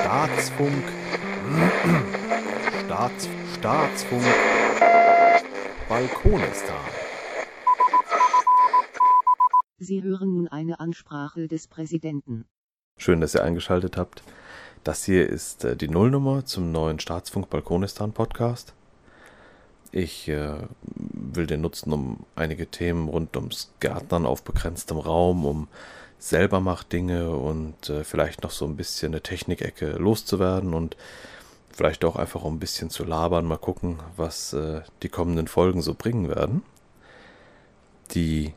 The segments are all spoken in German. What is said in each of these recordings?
Staatsfunk. Staats, Staatsfunk. Balkonistan. Sie hören nun eine Ansprache des Präsidenten. Schön, dass ihr eingeschaltet habt. Das hier ist äh, die Nullnummer zum neuen Staatsfunk Balkonistan Podcast. Ich äh, will den nutzen, um einige Themen rund ums Gärtnern auf begrenztem Raum, um Selbermachtdinge und äh, vielleicht noch so ein bisschen eine Technikecke loszuwerden und vielleicht auch einfach um ein bisschen zu labern. Mal gucken, was äh, die kommenden Folgen so bringen werden. Die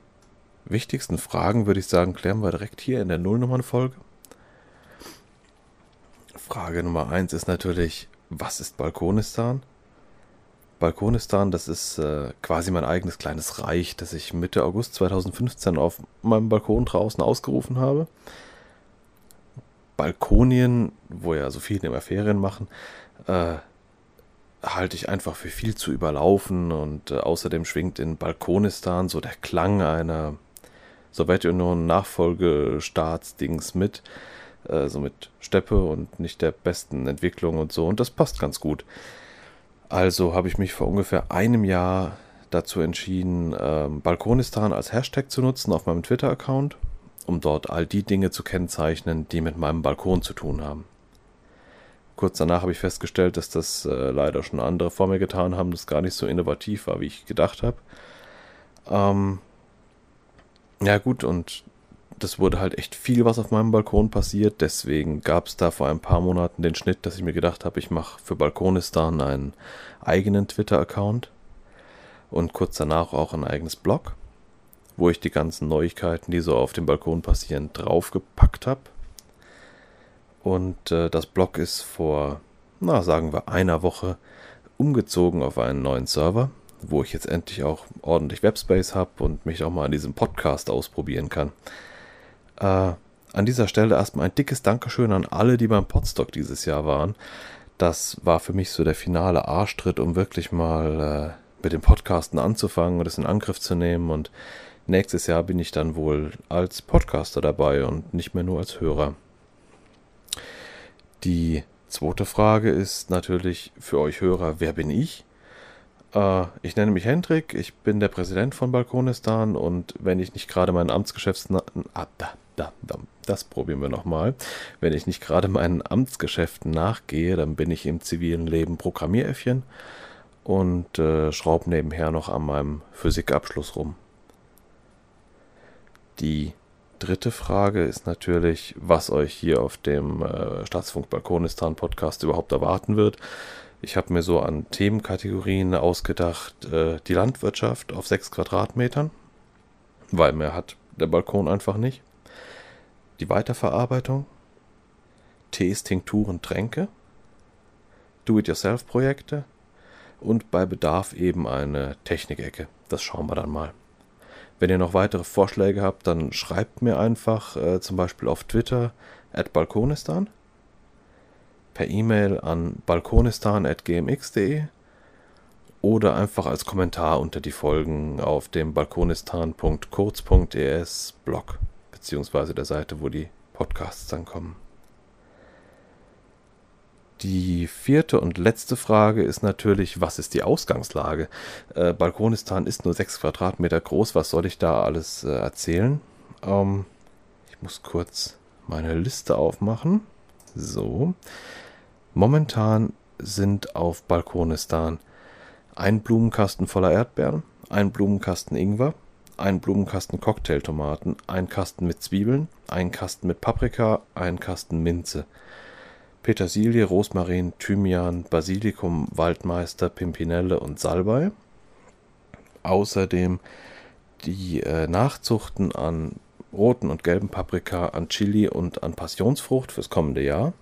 wichtigsten Fragen, würde ich sagen, klären wir direkt hier in der Nullnummernfolge. Frage Nummer eins ist natürlich, was ist Balkonistan? Balkonistan, das ist äh, quasi mein eigenes kleines Reich, das ich Mitte August 2015 auf meinem Balkon draußen ausgerufen habe. Balkonien, wo ja so viele immer Ferien machen, äh, halte ich einfach für viel zu überlaufen und äh, außerdem schwingt in Balkonistan so der Klang einer Sowjetunion-Nachfolgestaatsdings mit, äh, so mit Steppe und nicht der besten Entwicklung und so und das passt ganz gut. Also habe ich mich vor ungefähr einem Jahr dazu entschieden, ähm, Balkonistan als Hashtag zu nutzen auf meinem Twitter-Account, um dort all die Dinge zu kennzeichnen, die mit meinem Balkon zu tun haben. Kurz danach habe ich festgestellt, dass das äh, leider schon andere vor mir getan haben, das gar nicht so innovativ war, wie ich gedacht habe. Ähm, ja gut, und das wurde halt echt viel, was auf meinem Balkon passiert. Deswegen gab es da vor ein paar Monaten den Schnitt, dass ich mir gedacht habe, ich mache für Balkonistan einen eigenen Twitter-Account und kurz danach auch ein eigenes Blog, wo ich die ganzen Neuigkeiten, die so auf dem Balkon passieren, draufgepackt habe. Und äh, das Blog ist vor, na sagen wir, einer Woche umgezogen auf einen neuen Server, wo ich jetzt endlich auch ordentlich Webspace habe und mich auch mal an diesem Podcast ausprobieren kann. Äh, an dieser Stelle erstmal ein dickes Dankeschön an alle, die beim Podstock dieses Jahr waren. Das war für mich so der finale Arschtritt, um wirklich mal äh, mit dem Podcasten anzufangen und es in Angriff zu nehmen. Und nächstes Jahr bin ich dann wohl als Podcaster dabei und nicht mehr nur als Hörer. Die zweite Frage ist natürlich für euch Hörer, wer bin ich? Äh, ich nenne mich Hendrik, ich bin der Präsident von Balkonistan und wenn ich nicht gerade meinen Amtsgeschäfts... Ah, da, da, da, das probieren wir nochmal. Wenn ich nicht gerade meinen Amtsgeschäften nachgehe, dann bin ich im zivilen Leben Programmieräffchen und äh, schraube nebenher noch an meinem Physikabschluss rum. Die dritte Frage ist natürlich, was euch hier auf dem äh, Staatsfunk Balkonistan Podcast überhaupt erwarten wird. Ich habe mir so an Themenkategorien ausgedacht, äh, die Landwirtschaft auf sechs Quadratmetern, weil mehr hat der Balkon einfach nicht die Weiterverarbeitung, Tees, Tinkturen, Tränke, Do-it-yourself-Projekte und bei Bedarf eben eine Technikecke. Das schauen wir dann mal. Wenn ihr noch weitere Vorschläge habt, dann schreibt mir einfach äh, zum Beispiel auf Twitter at balkonistan, per E-Mail an balkonistan.gmx.de oder einfach als Kommentar unter die Folgen auf dem balkonistan.kurz.es Blog beziehungsweise der Seite, wo die Podcasts dann kommen. Die vierte und letzte Frage ist natürlich, was ist die Ausgangslage? Äh, Balkonistan ist nur 6 Quadratmeter groß, was soll ich da alles äh, erzählen? Ähm, ich muss kurz meine Liste aufmachen. So. Momentan sind auf Balkonistan ein Blumenkasten voller Erdbeeren, ein Blumenkasten Ingwer, ein Blumenkasten Cocktailtomaten, ein Kasten mit Zwiebeln, ein Kasten mit Paprika, ein Kasten Minze, Petersilie, Rosmarin, Thymian, Basilikum, Waldmeister, Pimpinelle und Salbei. Außerdem die äh, Nachzuchten an roten und gelben Paprika, an Chili und an Passionsfrucht fürs kommende Jahr.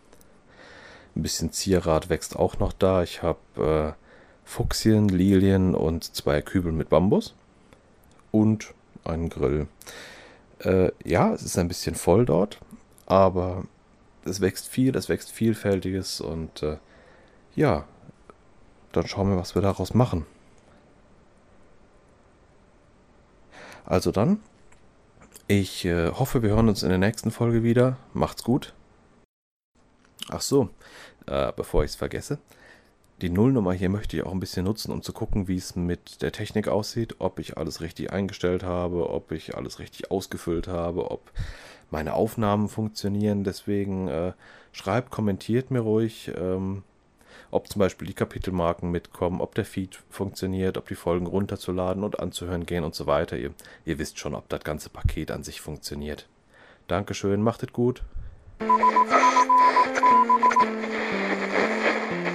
Ein bisschen Zierrat wächst auch noch da. Ich habe äh, Fuchsien, Lilien und zwei Kübel mit Bambus und einen Grill. Äh, ja, es ist ein bisschen voll dort, aber es wächst viel, es wächst vielfältiges und äh, ja, dann schauen wir, was wir daraus machen. Also dann, Ich äh, hoffe, wir hören uns in der nächsten Folge wieder. Macht's gut. Ach so, äh, bevor ich es vergesse. Die Nullnummer hier möchte ich auch ein bisschen nutzen, um zu gucken, wie es mit der Technik aussieht, ob ich alles richtig eingestellt habe, ob ich alles richtig ausgefüllt habe, ob meine Aufnahmen funktionieren. Deswegen äh, schreibt, kommentiert mir ruhig, ähm, ob zum Beispiel die Kapitelmarken mitkommen, ob der Feed funktioniert, ob die Folgen runterzuladen und anzuhören gehen und so weiter. Ihr, ihr wisst schon, ob das ganze Paket an sich funktioniert. Dankeschön, macht es gut. Thank you.